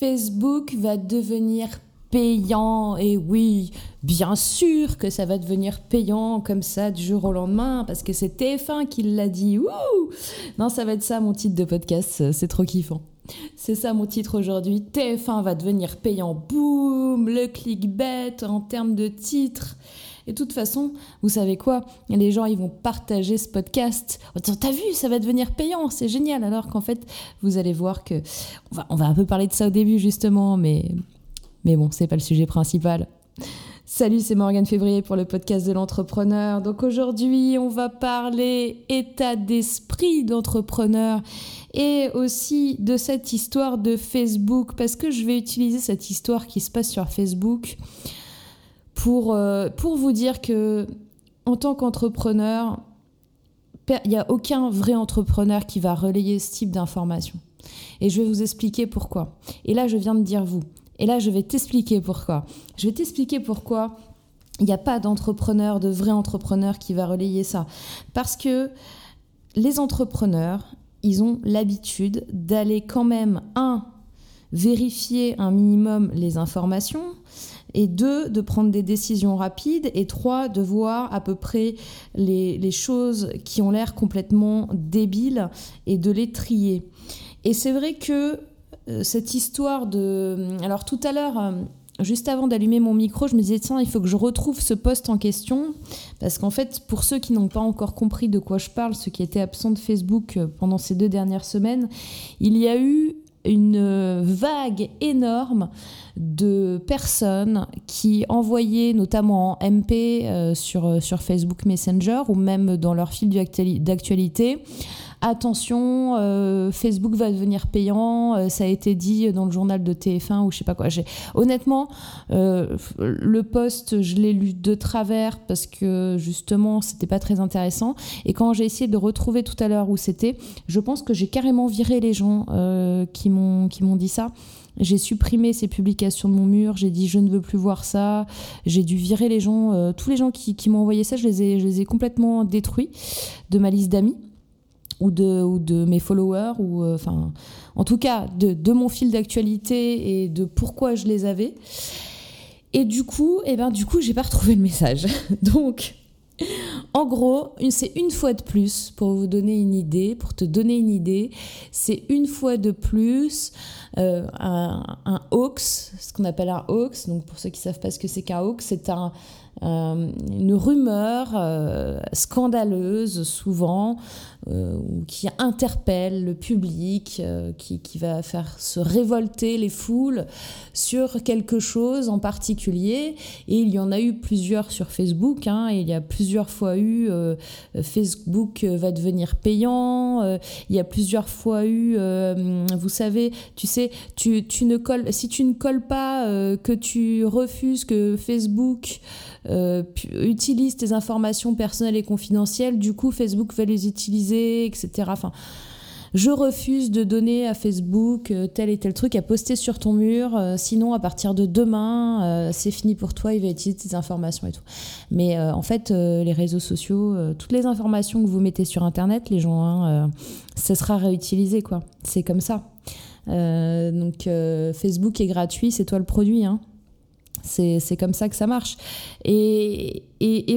Facebook va devenir payant. Et oui, bien sûr que ça va devenir payant comme ça du jour au lendemain, parce que c'est TF1 qui l'a dit. non, ça va être ça mon titre de podcast, c'est trop kiffant. C'est ça mon titre aujourd'hui. TF1 va devenir payant. Boum, le clickbait en termes de titre. Et de toute façon, vous savez quoi? Les gens, ils vont partager ce podcast disant T'as vu, ça va devenir payant, c'est génial. Alors qu'en fait, vous allez voir que. On va, on va un peu parler de ça au début, justement, mais mais bon, c'est pas le sujet principal. Salut, c'est Morgane Février pour le podcast de l'entrepreneur. Donc aujourd'hui, on va parler état d'esprit d'entrepreneur et aussi de cette histoire de Facebook parce que je vais utiliser cette histoire qui se passe sur Facebook pour, euh, pour vous dire que en tant qu'entrepreneur, il n'y a aucun vrai entrepreneur qui va relayer ce type d'informations. Et je vais vous expliquer pourquoi. Et là, je viens de dire vous. Et là, je vais t'expliquer pourquoi. Je vais t'expliquer pourquoi il n'y a pas d'entrepreneur, de vrai entrepreneur qui va relayer ça. Parce que les entrepreneurs, ils ont l'habitude d'aller quand même, un, vérifier un minimum les informations, et deux, de prendre des décisions rapides, et trois, de voir à peu près les, les choses qui ont l'air complètement débiles et de les trier. Et c'est vrai que euh, cette histoire de... Alors tout à l'heure, euh, juste avant d'allumer mon micro, je me disais, tiens, il faut que je retrouve ce poste en question. Parce qu'en fait, pour ceux qui n'ont pas encore compris de quoi je parle, ceux qui étaient absents de Facebook euh, pendant ces deux dernières semaines, il y a eu une vague énorme de personnes qui envoyaient notamment en MP sur, sur Facebook Messenger ou même dans leur fil d'actualité attention, euh, Facebook va devenir payant, euh, ça a été dit dans le journal de TF1 ou je sais pas quoi. Honnêtement, euh, le poste, je l'ai lu de travers parce que justement, c'était pas très intéressant. Et quand j'ai essayé de retrouver tout à l'heure où c'était, je pense que j'ai carrément viré les gens qui m'ont dit ça. J'ai supprimé ces publications de mon mur, j'ai dit je ne veux plus voir ça, j'ai dû virer les gens, tous les gens qui, qui m'ont envoyé ça, je les, ai, je les ai complètement détruits de ma liste d'amis ou de, ou de mes followers, ou euh, enfin, en tout cas, de, mon fil d'actualité et de pourquoi je les avais. Et du coup, eh ben, du coup, j'ai pas retrouvé le message. Donc, en gros, c'est une fois de plus, pour vous donner une idée, pour te donner une idée, c'est une fois de plus euh, un, un, hoax, ce qu'on appelle un hoax. Donc pour ceux qui savent pas ce que c'est qu'un hoax, c'est un, une rumeur euh, scandaleuse souvent euh, qui interpelle le public, qui, qui, va faire se révolter les foules sur quelque chose en particulier. Et il y en a eu plusieurs sur Facebook. Hein, il y a plusieurs fois eu Facebook va devenir payant. il y a plusieurs fois eu, vous savez, tu sais, tu ne colles, si tu ne colles pas, que tu refuses que Facebook euh, utilise tes informations personnelles et confidentielles, du coup Facebook va les utiliser, etc. Enfin, je refuse de donner à Facebook euh, tel et tel truc à poster sur ton mur, euh, sinon à partir de demain, c'est fini pour toi, il va utiliser tes informations et tout. Mais en fait, les réseaux sociaux, toutes les informations que vous mettez sur Internet, les gens, hein, ça sera réutilisé, quoi. C'est comme ça. donc Facebook est gratuit, c'est toi le produit, hein. C'est comme ça que ça marche. Et,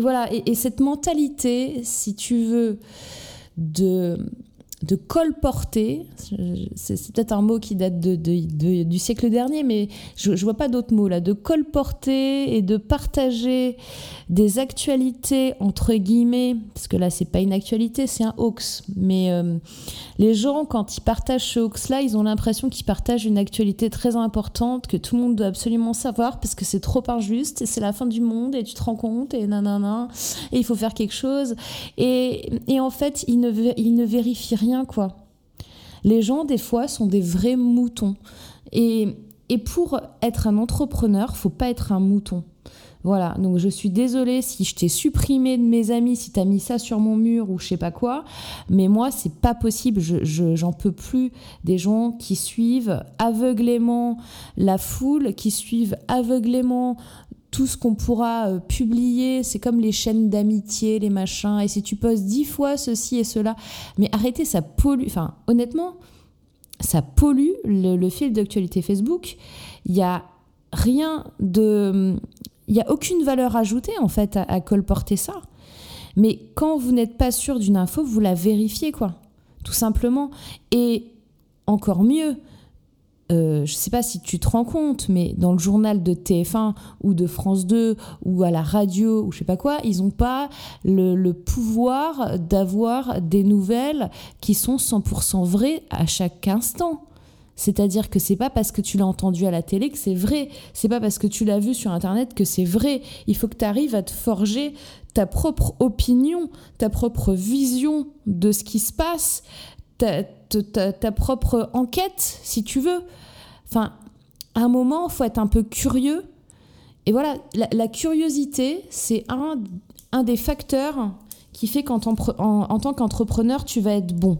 voilà, et, cette mentalité, si tu veux, de, de colporter, c'est peut-être un mot qui date de, du siècle dernier, mais je, ne vois pas d'autres mots là, de colporter et de partager des actualités entre guillemets, parce que là c'est pas une actualité, c'est un hoax, mais euh, les gens quand ils partagent ce hoax là, ils ont l'impression qu'ils partagent une actualité très importante que tout le monde doit absolument savoir parce que c'est trop injuste et c'est la fin du monde et tu te rends compte et nanana et il faut faire quelque chose. Et, et en fait ils ne, ils ne vérifient rien quoi. Les gens, des fois, sont des vrais moutons. Et, et pour être un entrepreneur, faut pas être un mouton. Voilà, donc je suis désolée si je t'ai supprimé de mes amis, si tu as mis ça sur mon mur ou je sais pas quoi, mais moi c'est pas possible, je, j'en peux plus des gens qui suivent aveuglément la foule, qui suivent aveuglément tout ce qu'on pourra euh, publier, c'est comme les chaînes d'amitié, les machins, et si tu postes dix fois ceci et cela, mais arrêtez, ça pollue. Enfin, honnêtement, ça pollue le, fil d'actualité Facebook. Il y a rien de, il y a aucune valeur ajoutée en fait à colporter ça. Mais quand vous n'êtes pas sûr d'une info, vous la vérifiez quoi, tout simplement. Et encore mieux, euh, je ne sais pas si tu te rends compte, mais dans le journal de TF1 ou de France 2 ou à la radio ou je sais pas quoi, ils n'ont pas le, pouvoir d'avoir des nouvelles qui sont 100% vraies à chaque instant. C'est-à-dire que c'est pas parce que tu l'as entendu à la télé que c'est vrai, c'est pas parce que tu l'as vu sur internet que c'est vrai. Il faut que tu arrives à te forger ta propre opinion, ta propre vision de ce qui se passe, ta, propre enquête, si tu veux. Enfin, à un moment, faut être un peu curieux. Et voilà, la, curiosité, c'est un, un des facteurs qui fait qu'en en, tant qu'entrepreneur, tu vas être bon.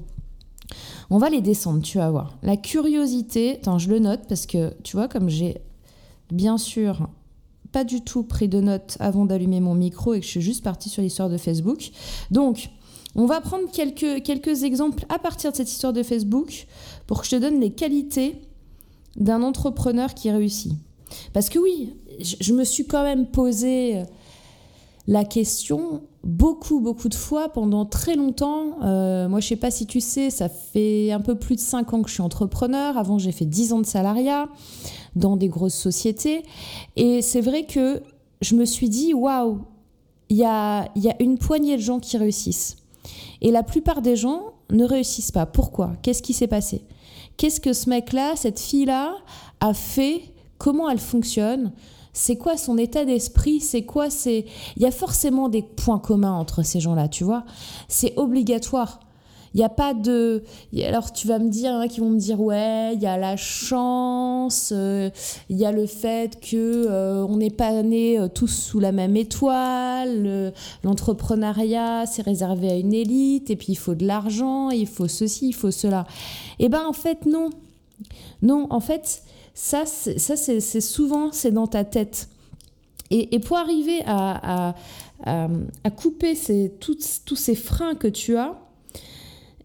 On va les descendre, tu vas voir. La curiosité, attends, je le note parce que tu vois, comme j'ai bien sûr pas du tout pris de notes avant d'allumer mon micro et que je suis juste partie sur l'histoire de Facebook. Donc, on va prendre quelques, quelques exemples à partir de cette histoire de Facebook pour que je te donne les qualités d'un entrepreneur qui réussit. Parce que oui, je, me suis quand même posé la question beaucoup, beaucoup de fois pendant très longtemps. Euh, moi, je sais pas si tu sais, ça fait un peu plus de 5 ans que je suis entrepreneur. Avant, j'ai fait 10 ans de salariat dans des grosses sociétés. Et c'est vrai que je me suis dit, waouh, il y a une poignée de gens qui réussissent. Et la plupart des gens ne réussissent pas. Pourquoi? Qu'est-ce qui s'est passé? Qu'est-ce que ce mec-là, cette fille-là, a fait Comment elle fonctionne C'est quoi son état d'esprit C'est quoi c'est Il y a forcément des points communs entre ces gens-là, tu vois C'est obligatoire. Il n'y a pas de. Alors tu vas me dire, hein, qui vont me dire, ouais, il y a la chance, euh, il y a le fait que euh, on n'est pas nés euh, tous sous la même étoile, l'entrepreneuriat c'est réservé à une élite, et puis il faut de l'argent, il faut ceci, il faut cela. Eh ben en fait non, non, en fait ça, ça c'est souvent c'est dans ta tête. Et, pour arriver à, à, couper tous ces freins que tu as,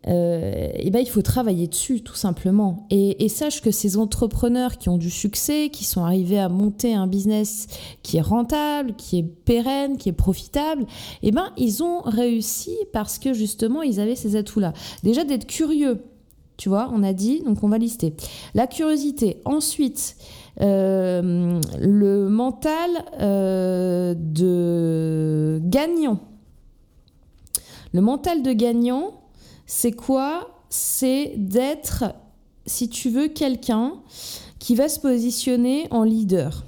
euh, eh ben, il faut travailler dessus tout simplement. Et, sache que ces entrepreneurs qui ont du succès, qui sont arrivés à monter un business qui est rentable, qui est pérenne, qui est profitable, eh ben, ils ont réussi parce que justement ils avaient ces atouts-là. Déjà d'être curieux, tu vois, on a dit, donc on va lister. La curiosité. Ensuite, euh, le mental euh, de gagnant. Le mental de gagnant, c'est quoi? C'est d'être, si tu veux, quelqu'un qui va se positionner en leader.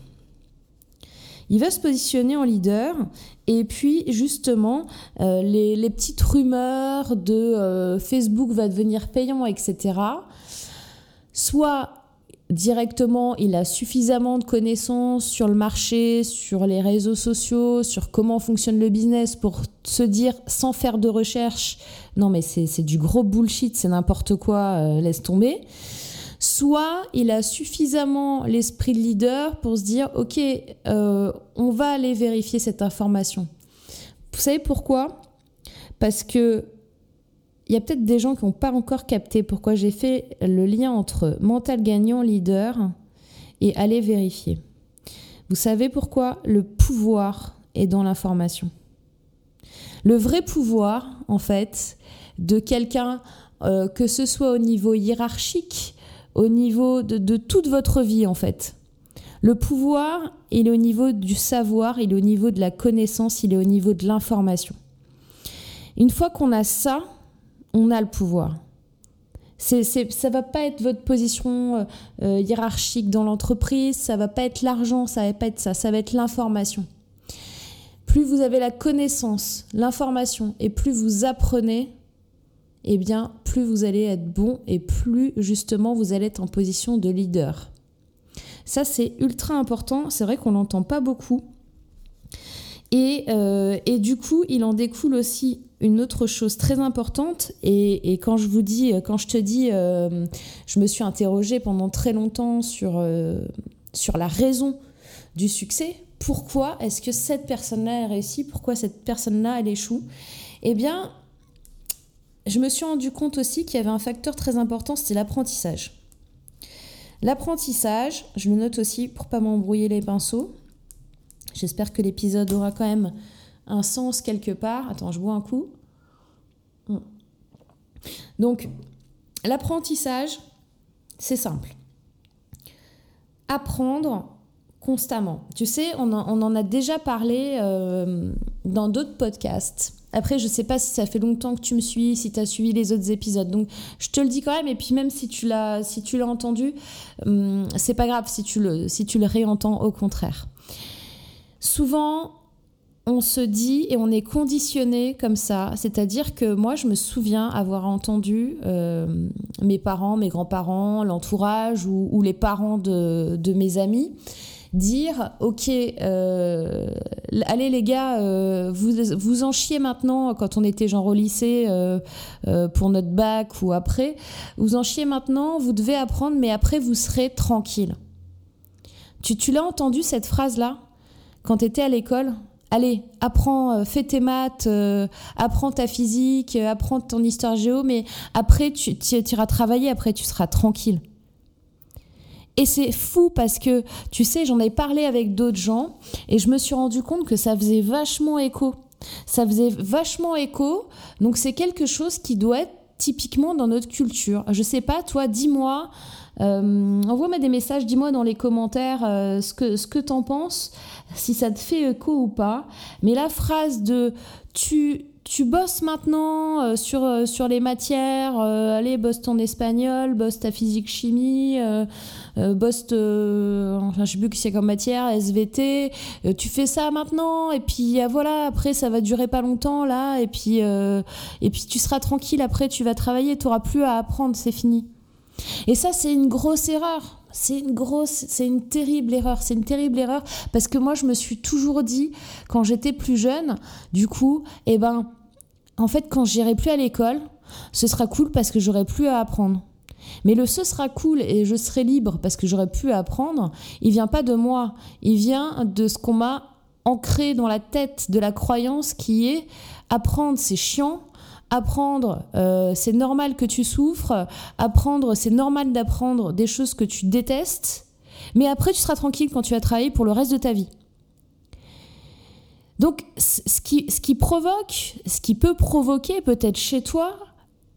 Il va se positionner en leader et puis justement euh, les, petites rumeurs de euh, Facebook va devenir payant, etc. Soit directement, il a suffisamment de connaissances sur le marché, sur les réseaux sociaux, sur comment fonctionne le business pour se dire sans faire de recherche, non mais c'est du gros bullshit, c'est n'importe quoi, euh, laisse tomber. Soit il a suffisamment l'esprit de leader pour se dire, ok, euh, on va aller vérifier cette information. Vous savez pourquoi? Parce que il y a peut-être des gens qui n'ont pas encore capté pourquoi j'ai fait le lien entre mental gagnant, leader et aller vérifier. Vous savez pourquoi le pouvoir est dans l'information? Le vrai pouvoir, en fait, de quelqu'un, euh, que ce soit au niveau hiérarchique, au niveau de, toute votre vie, en fait. Le pouvoir, est au niveau du savoir, il est au niveau de la connaissance, il est au niveau de l'information. Une fois qu'on a ça, on a le pouvoir. C'est, c'est, ça va pas être votre position euh, euh, hiérarchique dans l'entreprise, ça va pas être l'argent, ça va pas être ça, ça va être l'information. Plus vous avez la connaissance, l'information, et plus vous apprenez, eh bien, plus vous allez être bon et plus justement vous allez être en position de leader. Ça, c'est ultra important. C'est vrai qu'on n'entend pas beaucoup. Et, euh, et, du coup, il en découle aussi une autre chose très importante, et, quand je vous dis, quand je te dis, euh, je me suis interrogée pendant très longtemps sur, euh, sur la raison du succès. Pourquoi est-ce que cette personne-là a réussi Pourquoi cette personne-là, elle échoue Eh bien, je me suis rendu compte aussi qu'il y avait un facteur très important, c'était l'apprentissage. L'apprentissage, je le note aussi pour pas m'embrouiller les pinceaux. J'espère que l'épisode aura quand même un sens quelque part. Attends, je bois un coup. Hmm. Donc, l'apprentissage, c'est simple. Apprendre constamment. Tu sais, on en, a déjà parlé euh, dans d'autres podcasts. Après, je sais pas si ça fait longtemps que tu me suis, si tu as suivi les autres épisodes. Donc, je te le dis quand même. Et puis, même si tu l'as, si tu l'as entendu, hum, c'est pas grave si tu le, si tu le réentends. Au contraire. Souvent, on se dit et on est conditionné comme ça. C'est-à-dire que moi, je me souviens avoir entendu euh, mes parents, mes grands-parents, l'entourage ou, les parents de, mes amis dire ok euh, allez les gars euh, vous vous en chiez maintenant quand on était genre au lycée pour notre bac ou après. Vous en chiez maintenant vous devez apprendre mais après vous serez tranquille tu, tu l'as entendu cette phrase là quand tu étais à l'école Allez, apprends, fais tes maths, apprends ta physique, apprends ton histoire géo, mais après, tu, tu iras travailler, après, tu seras tranquille. Et c'est fou parce que, tu sais, j'en ai parlé avec d'autres gens et je me suis rendu compte que ça faisait vachement écho. Ça faisait vachement écho. Donc c'est quelque chose qui doit être typiquement dans notre culture. Je sais pas, toi, dis-moi, euh, envoie-moi des messages, dis-moi dans les commentaires euh, ce que, ce que t'en penses, si ça te fait écho ou pas. Mais la phrase de tu, tu bosses maintenant euh, sur, euh, sur les matières, euh, allez, bosse ton espagnol, bosse ta physique-chimie, bosse, enfin, je sais plus que c'est comme matière, SVT, tu fais ça maintenant, et puis voilà, après ça va durer pas longtemps là, et puis, et puis tu seras tranquille, après tu vas travailler, tu n'auras plus à apprendre, c'est fini. Et ça, c'est une grosse erreur. C'est une grosse, c'est une terrible erreur. C'est une terrible erreur parce que moi, je me suis toujours dit, quand j'étais plus jeune, du coup, eh ben, en fait, quand j'irai plus à l'école, ce sera cool parce que j'aurai plus à apprendre. Mais le ce sera cool et je serai libre parce que j'aurai plus à apprendre, il vient pas de moi, il vient de ce qu'on m'a ancré dans la tête, de la croyance qui est apprendre c'est chiant, apprendre euh, c'est normal que tu souffres, apprendre c'est normal d'apprendre des choses que tu détestes, mais après tu seras tranquille quand tu vas travailler pour le reste de ta vie. Donc, ce qui, ce qui provoque, ce qui peut provoquer peut-être chez toi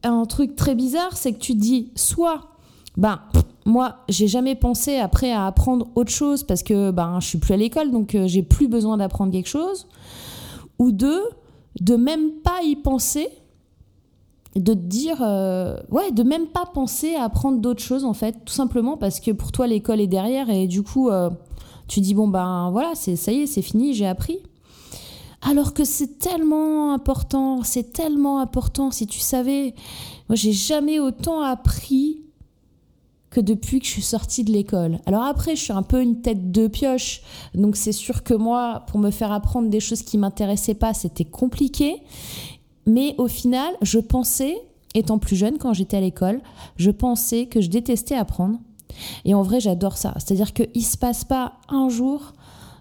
un truc très bizarre, c'est que tu te dis soit, ben, moi, j'ai jamais pensé après à apprendre autre chose parce que ben, je suis plus à l'école, donc euh, j'ai plus besoin d'apprendre quelque chose. Ou deux, de même pas y penser, de te dire, euh, ouais, de même pas penser à apprendre d'autres choses en fait, tout simplement parce que pour toi l'école est derrière et du coup, euh, tu dis bon ben voilà, c'est ça y est, c'est fini, j'ai appris. Alors que c'est tellement important, c'est tellement important. Si tu savais, moi j'ai jamais autant appris que depuis que je suis sortie de l'école. Alors après, je suis un peu une tête de pioche, donc c'est sûr que moi, pour me faire apprendre des choses qui m'intéressaient pas, c'était compliqué. Mais au final, je pensais, étant plus jeune quand j'étais à l'école, je pensais que je détestais apprendre. Et en vrai, j'adore ça. C'est-à-dire qu'il se passe pas un jour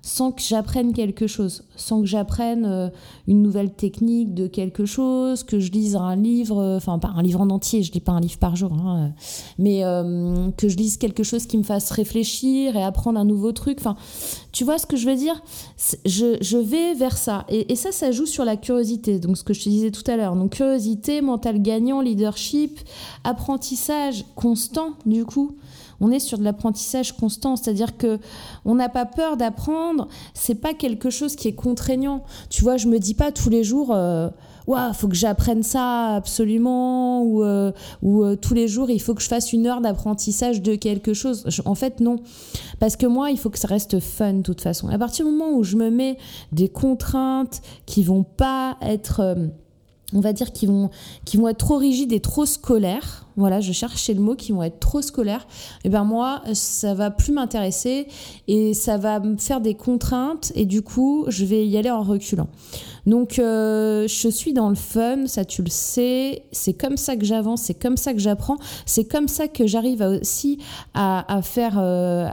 sans que j'apprenne quelque chose, sans que j'apprenne euh, une nouvelle technique de quelque chose, que je lise un livre, euh, enfin pas un livre en entier, je lis pas un livre par jour, hein, euh, mais que je lise quelque chose qui me fasse réfléchir et apprendre un nouveau truc. Enfin, tu vois ce que je veux dire? Je, vais vers ça. Et, et, ça, ça joue sur la curiosité. Donc ce que je te disais tout à l'heure. Donc curiosité, mental gagnant, leadership, apprentissage constant du coup on est sur de l'apprentissage constant, c'est-à-dire que on n'a pas peur d'apprendre. C'est pas quelque chose qui est contraignant. Tu vois, je me dis pas tous les jours. Euh, il faut que j'apprenne ça absolument, ou, euh, ou euh, tous les jours, il faut que je fasse une heure d'apprentissage de quelque chose. en fait, non. Parce que moi, il faut que ça reste fun, de toute façon. À partir du moment où je me mets des contraintes qui vont pas être on va dire, qui vont, qui vont être trop rigides et trop scolaires. Voilà, je cherchais le mot, qui vont être trop scolaires. Et eh ben moi, ça va plus m'intéresser et ça va me faire des contraintes et du coup, je vais y aller en reculant. Donc, euh, je suis dans le fun, ça tu le sais. C'est comme ça que j'avance, c'est comme ça que j'apprends, c'est comme ça que j'arrive aussi à, faire euh,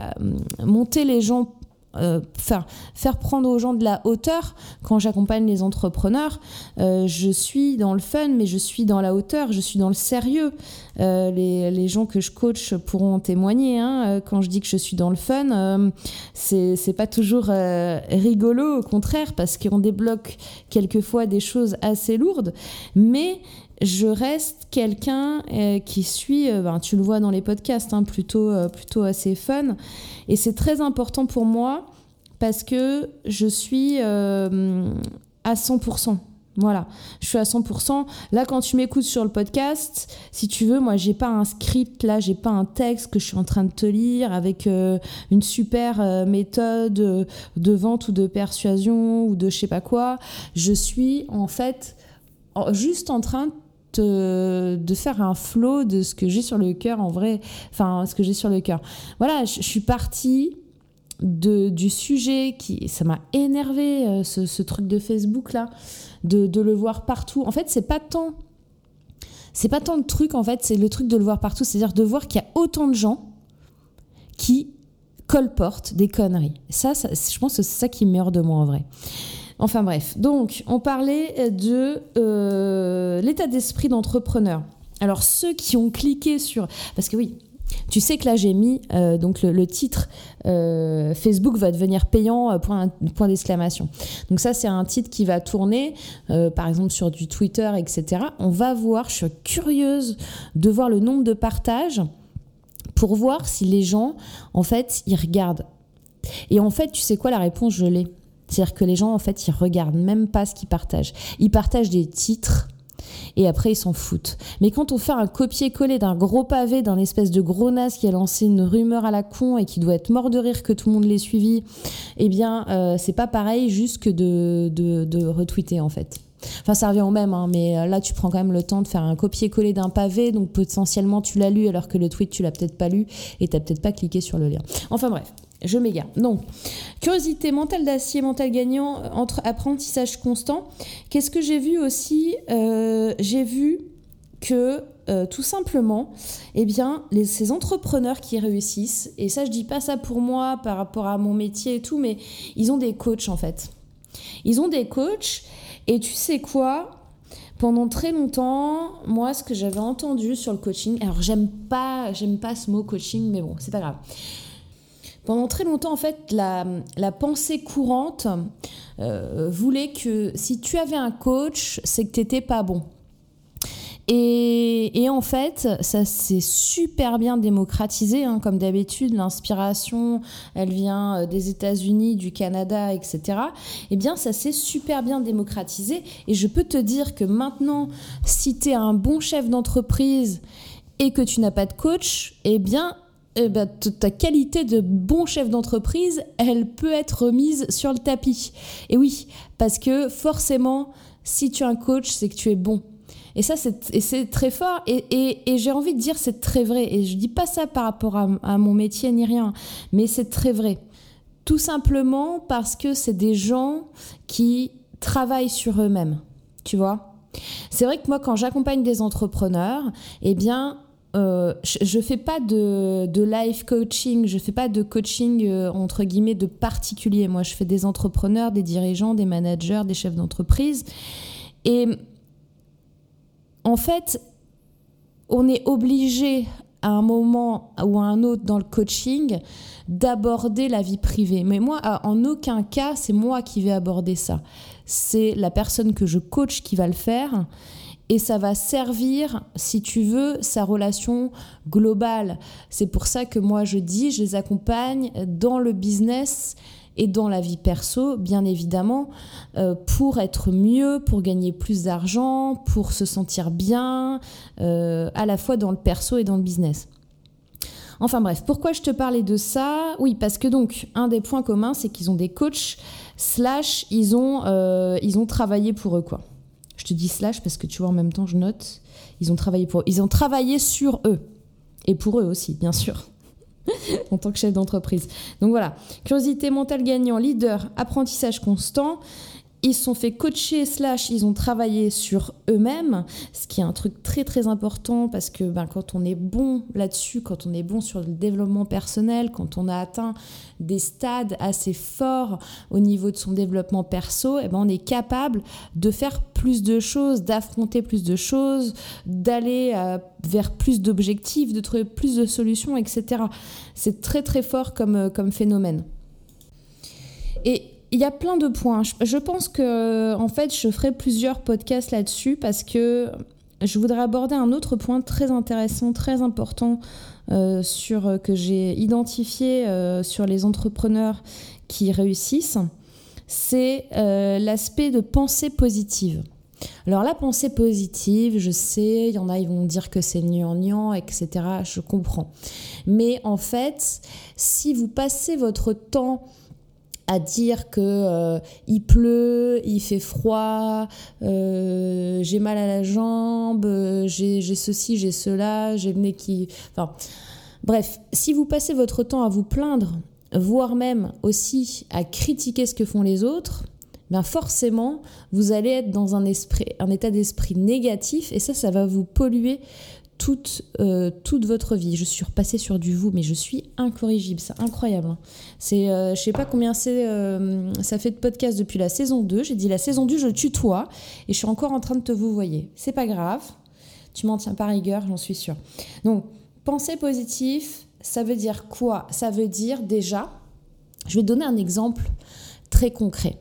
monter les gens euh, faire, prendre aux gens de la hauteur quand j'accompagne les entrepreneurs. Euh, je suis dans le fun, mais je suis dans la hauteur, je suis dans le sérieux. Euh, les, les, gens que je coach pourront témoigner. Hein. Quand je dis que je suis dans le fun, c'est pas toujours rigolo, au contraire, parce qu'on débloque quelquefois des choses assez lourdes. Mais je reste quelqu'un qui suit, ben, tu le vois dans les podcasts, hein, plutôt, plutôt assez fun. Et c'est très important pour moi parce que je suis euh, à 100%. Voilà, je suis à 100%. Là, quand tu m'écoutes sur le podcast, si tu veux, moi, j'ai pas un script, là, j'ai pas un texte que je suis en train de te lire avec euh, une super euh, méthode de vente ou de persuasion ou de je sais pas quoi. Je suis en fait juste en train de, faire un flow de ce que j'ai sur le cœur en vrai, enfin, ce que j'ai sur le cœur. Voilà, je, suis partie de, du sujet qui ça m'a énervé euh, ce, truc de Facebook là de, le voir partout. En fait c'est pas tant c'est pas tant le truc en fait c'est le truc de le voir partout. C'est à dire de voir qu'il y a autant de gens qui colportent des conneries. Ça, je pense que c'est ça qui meurt de moi en vrai enfin bref donc on parlait de euh, l'état d'esprit d'entrepreneur alors ceux qui ont cliqué sur parce que oui tu sais que là j'ai mis euh, donc le, titre euh, Facebook va devenir payant point, point d'exclamation. Donc ça c'est un titre qui va tourner par exemple sur du Twitter etc. On va voir, je suis curieuse de voir le nombre de partages pour voir si les gens en fait ils regardent. Et en fait tu sais quoi la réponse je l'ai. C'est-à-dire que les gens en fait ils regardent même pas ce qu'ils partagent. Ils partagent des titres et après ils s'en foutent. Mais quand on fait un copier-coller d'un gros pavé d'un espèce de gros nas qui a lancé une rumeur à la con et qui doit être mort de rire que tout le monde l'ait suivi, eh bien euh, c'est pas pareil juste que de, de, retweeter en fait. Enfin, ça revient au même, hein, mais euh, là, tu prends quand même le temps de faire un copier-coller d'un pavé, donc potentiellement tu l'as lu alors que le tweet, tu l'as peut-être pas lu et t'as peut-être pas cliqué sur le lien. Enfin bref, je m'égare. Donc, curiosité, mental d'acier, mental gagnant, entre apprentissage constant. Qu'est-ce que j'ai vu aussi euh, J'ai vu que euh, tout simplement, eh bien, ces entrepreneurs qui réussissent, et ça je dis pas ça pour moi par rapport à mon métier et tout, mais ils ont des coachs en fait. Ils ont des coachs, et tu sais quoi? Pendant très longtemps, moi, ce que j'avais entendu sur le coaching, alors j'aime pas, j'aime pas ce mot coaching, mais bon, c'est pas grave. Pendant très longtemps, en fait, la, pensée courante euh, voulait que si tu avais un coach, c'est que tu n'étais pas bon. Et, en fait, ça s'est super bien démocratisé, hein, comme d'habitude, l'inspiration, elle vient euh, des États-Unis, du Canada, etc. Eh bien, ça s'est super bien démocratisé. Et je peux te dire que maintenant, si tu es un bon chef d'entreprise et que tu n'as pas de coach, eh bien, eh ben, ta qualité de bon chef d'entreprise, elle peut être mise sur le tapis. Et oui, parce que forcément, si tu es un coach, c'est que tu es bon. Et ça, c'est très fort. Et, j'ai envie de dire, c'est très vrai. Et je dis pas ça par rapport à, à mon métier ni rien, mais c'est très vrai. Tout simplement parce que c'est des gens qui travaillent sur eux-mêmes. Tu vois? C'est vrai que moi, quand j'accompagne des entrepreneurs, eh bien, euh, je ne fais pas de, de, life coaching, je fais pas de coaching euh, entre guillemets de particulier. Moi, je fais des entrepreneurs, des dirigeants, des managers, des chefs d'entreprise. Et en fait, on est obligé à un moment ou à un autre dans le coaching d'aborder la vie privée. Mais moi, en aucun cas, c'est moi qui vais aborder ça. C'est la personne que je coach qui va le faire et ça va servir, si tu veux, sa relation globale. C'est pour ça que moi je dis, je les accompagne dans le business et dans la vie perso, bien évidemment, euh, pour être mieux, pour gagner plus d'argent, pour se sentir bien, euh, à la fois dans le perso et dans le business. Enfin bref, pourquoi je te parlais de ça? Oui, parce que donc, un des points communs, c'est qu'ils ont des coachs, slash, ils ont, euh, ils ont travaillé pour eux, quoi. Je te dis slash parce que tu vois, en même temps, je note. Ils ont travaillé pour Ils ont travaillé sur eux. Et pour eux aussi, bien sûr. en tant que chef d'entreprise. Donc voilà. Curiosité mentale gagnant, leader, apprentissage constant. Ils se sont fait coacher, slash, ils ont travaillé sur eux-mêmes, ce qui est un truc très très important parce que ben, quand on est bon là-dessus, quand on est bon sur le développement personnel, quand on a atteint des stades assez forts au niveau de son développement perso, et eh ben, on est capable de faire plus de choses, d'affronter plus de choses, d'aller euh, vers plus d'objectifs, de trouver plus de solutions, etc. C'est très très fort comme, euh, comme phénomène. Et il y a plein de points. Je pense que en fait, je ferai plusieurs podcasts là-dessus parce que je voudrais aborder un autre point très intéressant, très important euh, sur que j'ai identifié euh, sur les entrepreneurs qui réussissent. C'est euh, l'aspect de pensée positive. Alors la pensée positive, je sais, il y en a, ils vont dire que c'est gnangnan, etc. Je comprends. Mais en fait, si vous passez votre temps à dire que euh, il pleut, il fait froid, euh, j'ai mal à la jambe, j'ai ceci, j'ai cela, j'ai le nez qui... Enfin, bref, si vous passez votre temps à vous plaindre, voire même aussi à critiquer ce que font les autres, ben forcément, vous allez être dans un, esprit, un état d'esprit négatif et ça, ça va vous polluer toute, euh, toute votre vie. Je suis repassée sur du vous, mais je suis incorrigible. C'est incroyable. Hein. C'est, euh, je sais pas combien c'est, euh, ça fait de podcast depuis la saison 2. J'ai dit la saison 2, je tutoie et je suis encore en train de te vous voyer. C'est pas grave. Tu m'en tiens pas rigueur, j'en suis sûre. Donc, penser positif, ça veut dire quoi? Ça veut dire déjà, je vais donner un exemple très concret.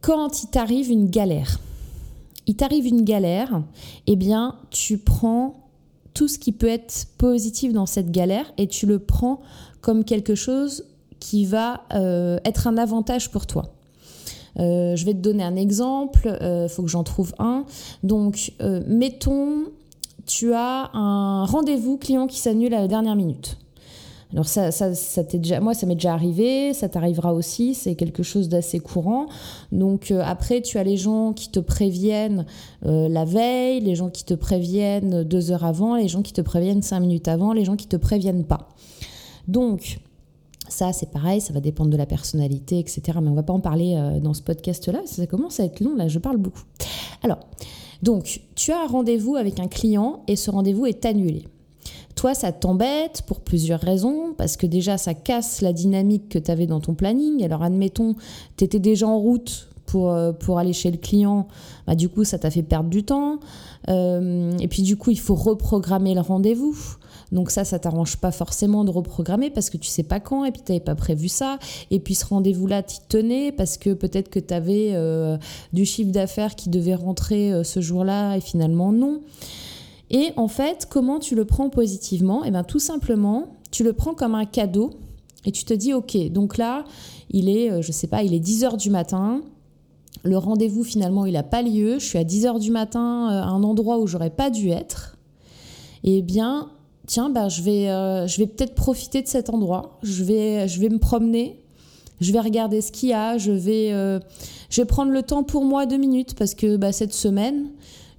Quand il t'arrive une galère, il t'arrive une galère, eh bien, tu prends tout ce qui peut être positif dans cette galère et tu le prends comme quelque chose qui va euh, être un avantage pour toi. Euh, je vais te donner un exemple, il euh, faut que j'en trouve un. Donc, mettons, tu as un rendez-vous client qui s'annule à la dernière minute. Alors ça, ça, ça déjà, moi, ça m'est déjà arrivé, ça t'arrivera aussi, c'est quelque chose d'assez courant. Donc euh, après, tu as les gens qui te préviennent euh, la veille, les gens qui te préviennent deux heures avant, les gens qui te préviennent cinq minutes avant, les gens qui te préviennent pas. Donc ça, c'est pareil, ça va dépendre de la personnalité, etc. Mais on va pas en parler euh, dans ce podcast-là, ça commence à être long, là, je parle beaucoup. Alors, donc, tu as un rendez-vous avec un client et ce rendez-vous est annulé. Ça t'embête pour plusieurs raisons, parce que déjà, ça casse la dynamique que tu avais dans ton planning. Alors, admettons, tu étais déjà en route pour, euh, pour aller chez le client, bah, du coup, ça t'a fait perdre du temps. Euh, et puis, du coup, il faut reprogrammer le rendez-vous. Donc ça, ça t'arrange pas forcément de reprogrammer parce que tu sais pas quand et puis tu n'avais pas prévu ça. Et puis ce rendez-vous-là, tu tenais parce que peut-être que tu avais euh, du chiffre d'affaires qui devait rentrer ce jour-là et finalement non. Et en fait, comment tu le prends positivement? Eh bien, tout simplement, tu le prends comme un cadeau et tu te dis, OK, donc là, il est, euh, je sais pas, il est 10 heures du matin. Le rendez-vous, finalement, il n'a pas lieu. Je suis à 10 heures du matin euh, à un endroit où j'aurais pas dû être. Eh bien, tiens, je vais, euh, je vais peut-être profiter de cet endroit. Je vais, me promener. Je vais regarder ce qu'il y a. Je vais, prendre le temps pour moi deux minutes parce que bah, cette semaine,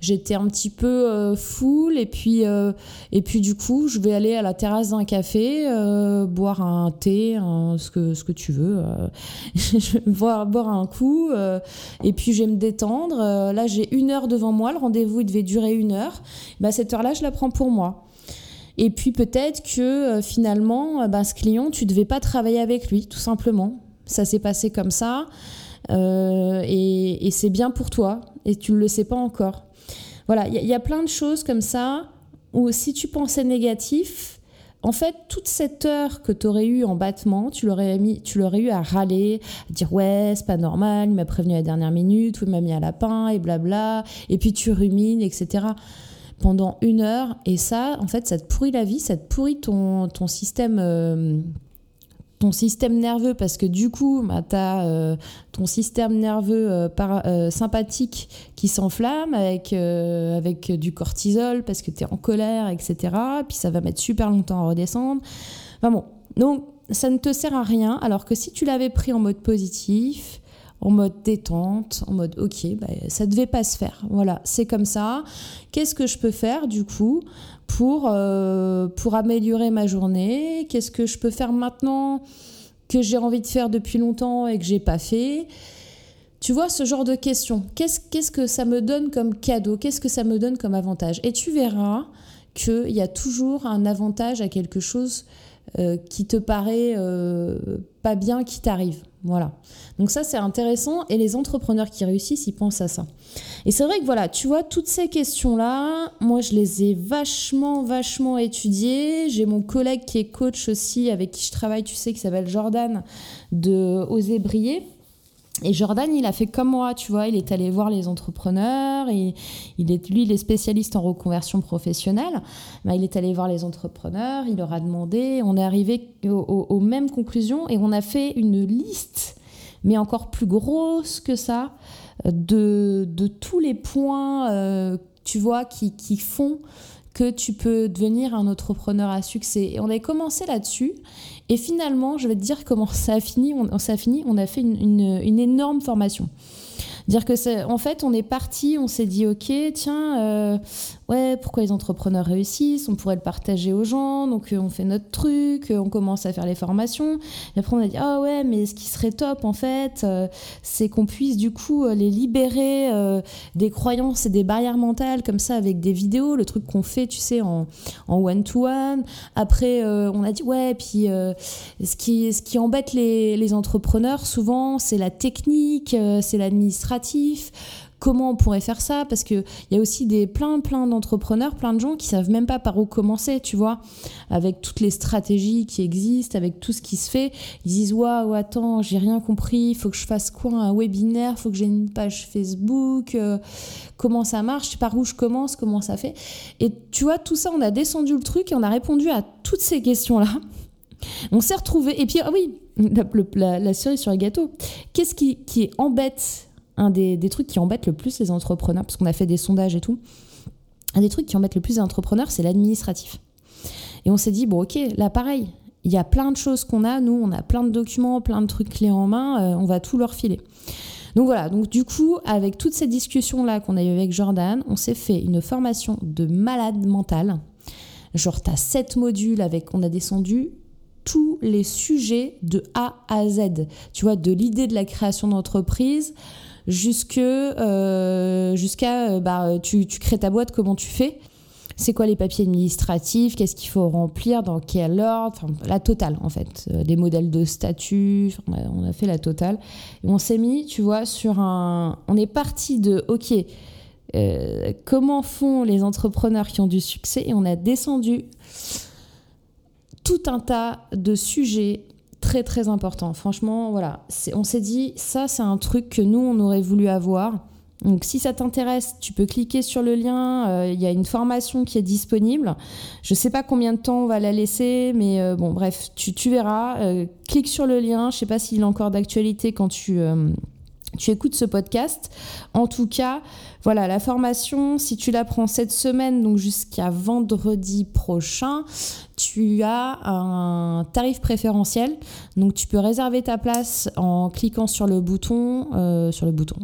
j'étais un petit peu euh, full et puis euh, et puis du coup je vais aller à la terrasse d'un café euh, boire un thé ce que ce que tu veux je vais boire boire un coup et puis je vais me détendre. Là j'ai une heure devant moi le rendez-vous il devait durer une heure. Bah cette heure là je la prends pour moi. Et puis peut-être que finalement bah, ce client tu devais pas travailler avec lui tout simplement. Ça s'est passé comme ça et, et c'est bien pour toi et tu ne le sais pas encore. Voilà, il y, a plein de choses comme ça où si tu pensais négatif, en fait, toute cette heure que tu aurais eu en battement, tu l'aurais mis, tu l'aurais eu à râler, à dire ouais, c'est pas normal, il m'a prévenu à la dernière minute, ou il m'a mis à lapin, et blabla, et puis tu rumines, etc. pendant une heure, et ça, en fait, ça te pourrit la vie, ça te pourrit ton, ton système euh, ton système nerveux parce que du coup, bah, tu as euh, ton système nerveux euh, euh, sympathique qui s'enflamme avec, avec du cortisol parce que tu es en colère, etc. Puis ça va mettre super longtemps à redescendre. Enfin bon, donc ça ne te sert à rien alors que si tu l'avais pris en mode positif, en mode détente, en mode ok, bah, ça devait pas se faire. Voilà, c'est comme ça. Qu'est-ce que je peux faire du coup pour, euh, pour améliorer ma journée? Qu'est-ce que je peux faire maintenant que j'ai envie de faire depuis longtemps et que j'ai pas fait? Tu vois, ce genre de questions. Qu'est-ce qu'est-ce que ça me donne comme cadeau? Qu'est-ce que ça me donne comme avantage? Et tu verras qu'il y a toujours un avantage à quelque chose euh, qui te paraît euh, pas bien, qui t'arrive. Voilà. Donc ça, c'est intéressant. Et les entrepreneurs qui réussissent, ils pensent à ça. Et c'est vrai que voilà, tu vois, toutes ces questions-là, moi, je les ai vachement, vachement étudiées. J'ai mon collègue qui est coach aussi, avec qui je travaille, tu sais, qui s'appelle Jordan, de Oser Briller et Jordan, il a fait comme moi, tu vois, il est allé voir les entrepreneurs, et il est, lui, il est spécialiste en reconversion professionnelle. Ben, il est allé voir les entrepreneurs, il leur a demandé, on est arrivé aux, mêmes conclusions et on a fait une liste, mais encore plus grosse que ça, de, tous les points, euh, tu vois, qui font que tu peux devenir un entrepreneur à succès. Et on a commencé là-dessus. Et finalement, je vais te dire comment ça a fini. On, a fait une, énorme formation. Dire que en fait, on est parti, on s'est dit, ok, tiens, euh, ouais, pourquoi les entrepreneurs réussissent On pourrait le partager aux gens, donc euh, on fait notre truc, euh, on commence à faire les formations. Et après, on a dit, ah ouais, mais ce qui serait top, en fait, c'est qu'on puisse du coup les libérer des croyances et des barrières mentales, comme ça, avec des vidéos, le truc qu'on fait, tu sais, en one-to-one. Après, on a dit, ouais, puis ce, qui, ce qui embête les, les entrepreneurs, souvent, c'est la technique, c'est l'administration comment on pourrait faire ça parce que il y a aussi des plein plein d'entrepreneurs, plein de gens qui savent même pas par où commencer, tu vois, avec toutes les stratégies qui existent, avec tout ce qui se fait, ils disent waouh attends j'ai rien compris, faut que je fasse quoi un webinaire, faut que j'ai une page Facebook, euh, comment ça marche, par où je commence, comment ça fait, et tu vois tout ça on a descendu le truc et on a répondu à toutes ces questions là. On s'est retrouvé et puis ah oui la, la, cerise sur le gâteau. Qu'est-ce qui, qui embête un des, trucs qui embêtent le plus les entrepreneurs, parce qu'on a fait des sondages et tout, un des trucs qui embêtent le plus les entrepreneurs, c'est l'administratif. Et on s'est dit, bon, ok, là, pareil, il y a plein de choses qu'on a, nous, on a plein de documents, plein de trucs clés en main, euh, on va tout leur filer. Donc voilà, donc du coup, avec toutes ces discussions-là qu'on a eues avec Jordan, on s'est fait une formation de malade mental. Genre, tu as sept modules avec, on a descendu tous les sujets de A à Z. Tu vois, de l'idée de la création d'entreprise jusque euh, jusqu'à euh, bah, tu, crées ta boîte, comment tu fais? C'est quoi les papiers administratifs, qu'est-ce qu'il faut remplir, dans quel ordre, enfin, la totale en fait, euh, des modèles de statut, on a, fait la totale. On s'est mis, tu vois, sur un... On est parti de, ok, comment font les entrepreneurs qui ont du succès, et on a descendu tout un tas de sujets très très important. Franchement, voilà, on s'est dit, ça c'est un truc que nous, on aurait voulu avoir. Donc si ça t'intéresse, tu peux cliquer sur le lien, euh, il y a une formation qui est disponible. Je sais pas combien de temps on va la laisser, mais euh, bon bref, tu, verras. Euh, clique sur le lien, je sais pas s'il est encore d'actualité quand tu tu écoutes ce podcast. En tout cas, voilà, la formation, si tu la prends cette semaine, donc jusqu'à vendredi prochain, tu as un tarif préférentiel. Donc tu peux réserver ta place en cliquant sur le bouton, euh,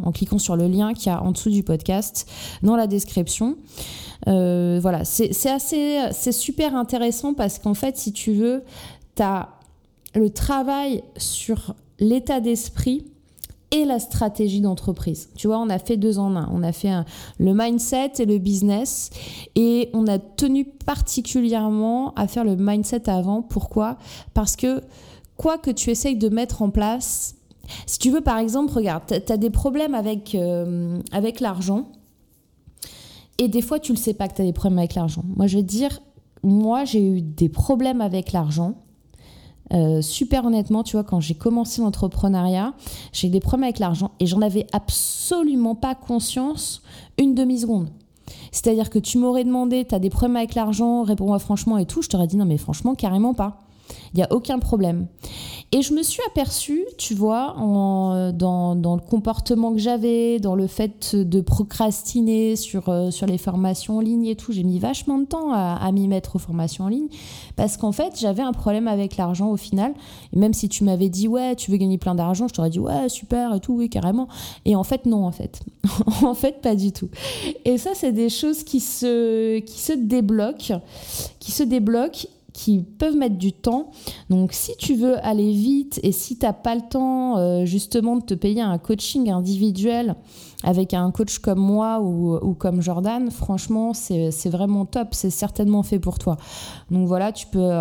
en cliquant sur le lien qui a en dessous du podcast dans la description. Euh, voilà, c'est assez, c'est super intéressant parce qu'en fait, si tu veux, tu as le travail sur l'état d'esprit et la stratégie d'entreprise. Tu vois, on a fait deux en un. On a fait le mindset et le business et on a tenu particulièrement à faire le mindset avant. Pourquoi? Parce que quoi que tu essayes de mettre en place, si tu veux par exemple, regarde, tu as des problèmes avec, euh, avec l'argent et des fois tu le sais pas que tu as des problèmes avec l'argent. Moi je vais te dire, moi j'ai eu des problèmes avec l'argent euh, super honnêtement, tu vois, quand j'ai commencé l'entrepreneuriat, j'ai des problèmes avec l'argent et j'en avais absolument pas conscience une demi-seconde. C'est-à-dire que tu m'aurais demandé, tu as des problèmes avec l'argent, réponds-moi franchement et tout, je t'aurais dit non mais franchement, carrément pas. Il n'y a aucun problème. Et je me suis aperçue, tu vois, dans, dans, le comportement que j'avais, dans le fait de procrastiner sur, euh, sur les formations en ligne et tout. J'ai mis vachement de temps à, à m'y mettre aux formations en ligne parce qu'en fait, j'avais un problème avec l'argent au final. Et même si tu m'avais dit, ouais, tu veux gagner plein d'argent, je t'aurais dit, ouais, super et tout, oui, carrément. Et en fait, non, en fait. en fait, pas du tout. Et ça, c'est des choses qui se, qui se débloquent, qui se débloquent qui peuvent mettre du temps. Donc si tu veux aller vite et si tu n'as pas le temps euh, justement de te payer un coaching individuel avec un coach comme moi ou, comme Jordan, franchement c'est vraiment top, c'est certainement fait pour toi. Donc voilà, tu peux,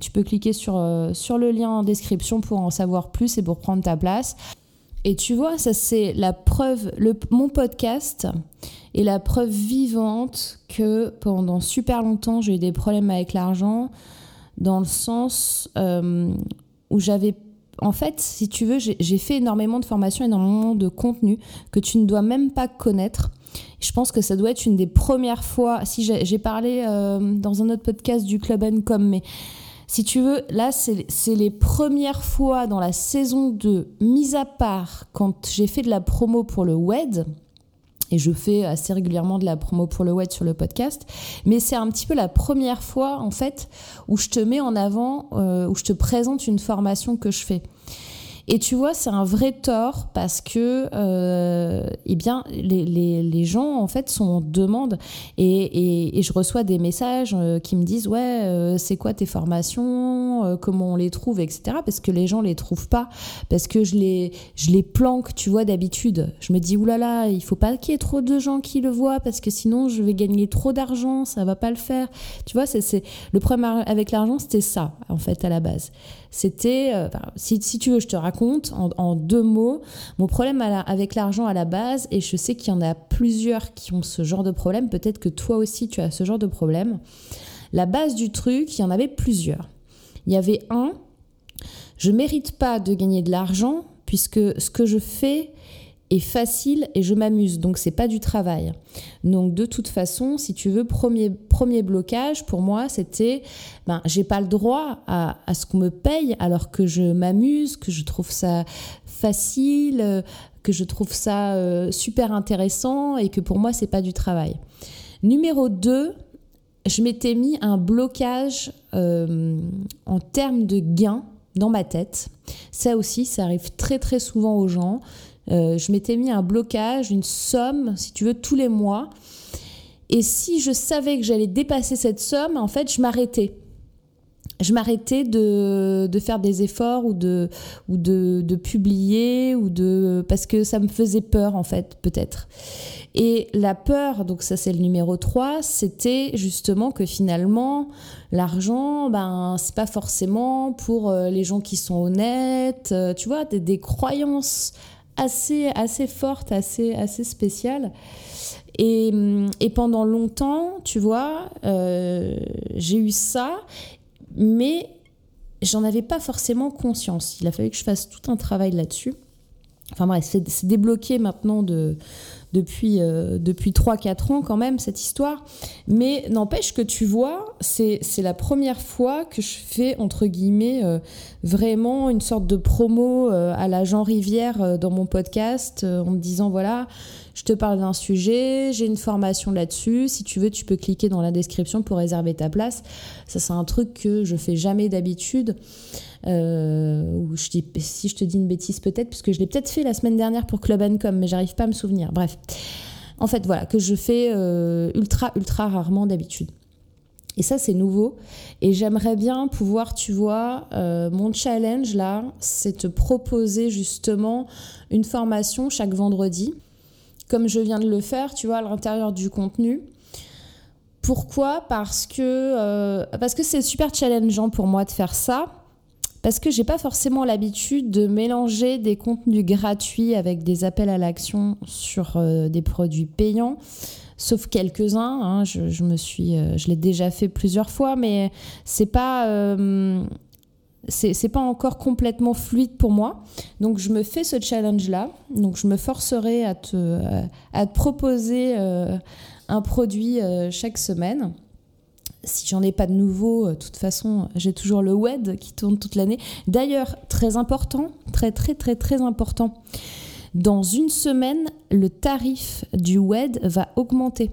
tu peux cliquer sur, euh, sur le lien en description pour en savoir plus et pour prendre ta place. Et tu vois, ça c'est la preuve, mon podcast est la preuve vivante que pendant super longtemps j'ai eu des problèmes avec l'argent, dans le sens euh, où j'avais... En fait, si tu veux, j'ai fait énormément de formations, énormément de contenu que tu ne dois même pas connaître. Je pense que ça doit être une des premières fois, si j'ai parlé euh, dans un autre podcast du Club Com, mais si tu veux, là, c'est les premières fois dans la saison de mise à part, quand j'ai fait de la promo pour le WED, et je fais assez régulièrement de la promo pour le WED sur le podcast, mais c'est un petit peu la première fois, en fait, où je te mets en avant, euh, où je te présente une formation que je fais. Et tu vois, c'est un vrai tort parce que, euh, eh bien, les, gens, en fait, sont en demande. Et, je reçois des messages euh, qui me disent, ouais, euh, c'est quoi tes formations Comment on les trouve, etc. Parce que les gens les trouvent pas. Parce que je les, je les planque, tu vois, d'habitude. Je me dis, oulala, il faut pas qu'il y ait trop de gens qui le voient parce que sinon, je vais gagner trop d'argent, ça va pas le faire. Tu vois, c'est le problème avec l'argent, c'était ça, en fait, à la base. C'était, euh, si, tu veux, je te raconte en, deux mots mon problème avec l'argent à la base, et je sais qu'il y en a plusieurs qui ont ce genre de problème, peut-être que toi aussi tu as ce genre de problème. La base du truc, il y en avait plusieurs. Il y avait un, je mérite pas de gagner de l'argent puisque ce que je fais est facile et je m'amuse. Donc c'est pas du travail. Donc de toute façon, si tu veux, premier, premier blocage pour moi, c'était ben j'ai pas le droit à, à ce qu'on me paye alors que je m'amuse, que je trouve ça facile, que je trouve ça euh, super intéressant et que pour moi c'est pas du travail. Numéro 2, je m'étais mis un blocage euh, en termes de gains dans ma tête. Ça aussi, ça arrive très très souvent aux gens. Euh, je m'étais mis un blocage, une somme, si tu veux, tous les mois. Et si je savais que j'allais dépasser cette somme, en fait, je m'arrêtais. Je m'arrêtais de, de, faire des efforts ou de, ou de, de, publier ou de parce que ça me faisait peur en fait peut-être. Et la peur, donc ça c'est le numéro 3, c'était justement que finalement l'argent, ben c'est pas forcément pour euh, les gens qui sont honnêtes, euh, tu vois, des, des croyances assez, assez forte, assez, assez spéciale. Et, et pendant longtemps, tu vois, euh, j'ai eu ça, mais j'en avais pas forcément conscience. Il a fallu que je fasse tout un travail là-dessus. Enfin bref, c'est débloqué maintenant de, depuis, euh, depuis 3-4 ans quand même, cette histoire. Mais n'empêche que tu vois, c'est la première fois que je fais, entre guillemets, euh, vraiment une sorte de promo euh, à la Jean Rivière dans mon podcast en me disant, voilà, je te parle d'un sujet, j'ai une formation là-dessus. Si tu veux, tu peux cliquer dans la description pour réserver ta place. Ça, c'est un truc que je fais jamais d'habitude. Euh, je dis, si je te dis une bêtise peut-être, puisque je l'ai peut-être fait la semaine dernière pour Club Com, mais j'arrive pas à me souvenir. Bref, en fait voilà, que je fais euh, ultra ultra rarement d'habitude. Et ça, c'est nouveau. Et j'aimerais bien pouvoir, tu vois, euh, mon challenge là, c'est te proposer justement une formation chaque vendredi, comme je viens de le faire, tu vois, à l'intérieur du contenu. Pourquoi? Parce que parce que c'est super challengeant pour moi de faire ça parce que j'ai pas forcément l'habitude de mélanger des contenus gratuits avec des appels à l'action sur euh, des produits payants, sauf quelques-uns. Hein, je, me suis, euh, je l'ai déjà fait plusieurs fois, mais c'est pas euh, c'est pas encore complètement fluide pour moi. Donc je me fais ce challenge-là. Donc je me forcerai à te, à te proposer un produit chaque semaine si j'en ai pas de nouveau, euh, de toute façon, j'ai toujours le WED qui tourne toute l'année. D'ailleurs, très important, très très très très important. Dans une semaine, le tarif du WED va augmenter.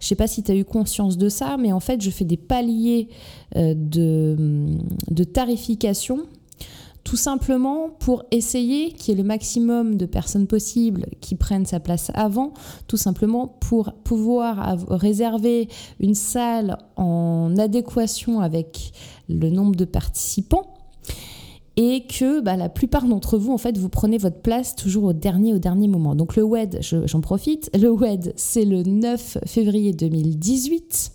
Je sais pas si tu as eu conscience de ça, mais en fait, je fais des paliers euh, de, de tarification tout simplement pour essayer qu'il y ait le maximum de personnes possibles qui prennent sa place avant, tout simplement pour pouvoir réserver une salle en adéquation avec le nombre de participants et que bah, la plupart d'entre vous, en fait, vous prenez votre place toujours au dernier, au dernier moment. Donc le WED, j'en profite, le WED, c'est le 9 février 2018.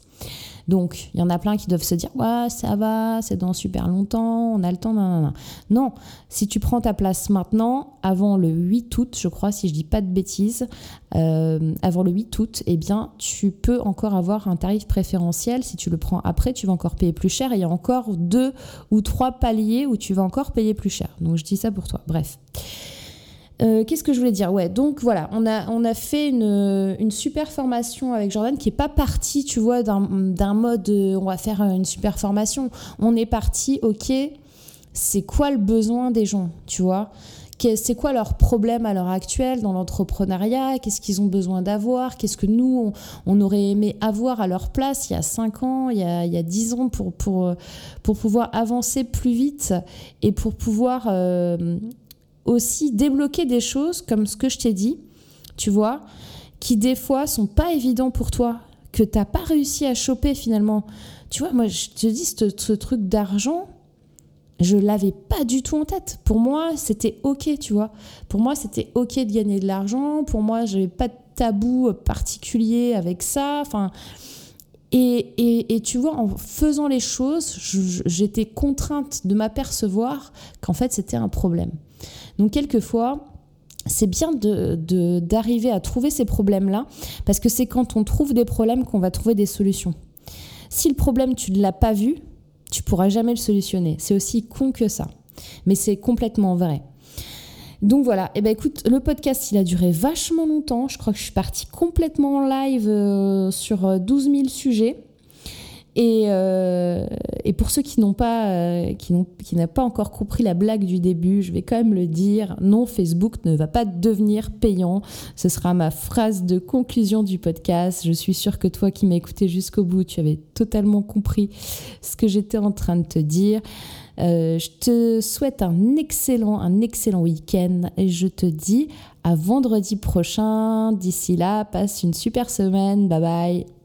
Donc, il y en a plein qui doivent se dire Ouais, ça va, c'est dans super longtemps, on a le temps. Non, non, non. si tu prends ta place maintenant, avant le 8 août, je crois, si je dis pas de bêtises, euh, avant le 8 août, eh bien, tu peux encore avoir un tarif préférentiel. Si tu le prends après, tu vas encore payer plus cher. Et il y a encore deux ou trois paliers où tu vas encore payer plus cher. Donc, je dis ça pour toi. Bref. Euh, qu'est-ce que je voulais dire? Ouais, donc voilà, on a, on a fait une, une super formation avec Jordan qui n'est pas parti, tu vois, d'un mode euh, on va faire une super formation. On est parti, ok, c'est quoi le besoin des gens, tu vois? C'est quoi leur problème à l'heure actuelle dans l'entrepreneuriat? Qu'est-ce qu'ils ont besoin d'avoir? Qu'est-ce que nous, on, aurait aimé avoir à leur place il y a 5 ans, il y a, il y a 10 ans pour, pour, pour pouvoir avancer plus vite et pour pouvoir euh, aussi débloquer des choses comme ce que je t'ai dit, tu vois, qui des fois sont pas évidents pour toi, que tu n'as pas réussi à choper finalement. Tu vois, moi je te dis, ce, truc d'argent, je l'avais pas du tout en tête. Pour moi, c'était ok, tu vois. Pour moi, c'était ok de gagner de l'argent. Pour moi, j'avais pas de tabou particulier avec ça. Enfin, et, et, et, tu vois, en faisant les choses, j'étais contrainte de m'apercevoir qu'en fait, c'était un problème. Donc quelquefois, c'est bien d'arriver à trouver ces problèmes-là, parce que c'est quand on trouve des problèmes qu'on va trouver des solutions. Si le problème, tu ne l'as pas vu, tu pourras jamais le solutionner. C'est aussi con que ça. Mais c'est complètement vrai. Donc voilà, et eh ben écoute, le podcast il a duré vachement longtemps. Je crois que je suis partie complètement en live euh, sur 12 euh, 000 sujets. Euh, et, pour ceux qui n'ont pas, euh, qui n'ont, qui n'ont pas encore compris la blague du début, je vais quand même le dire. Non, Facebook ne va pas devenir payant. Ce sera ma phrase de conclusion du podcast. Je suis sûre que toi qui m'as écouté jusqu'au bout, tu avais totalement compris ce que j'étais en train de te dire. Euh, je te souhaite un excellent, un excellent week-end et je te dis à vendredi prochain. D'ici là, passe une super semaine. Bye bye.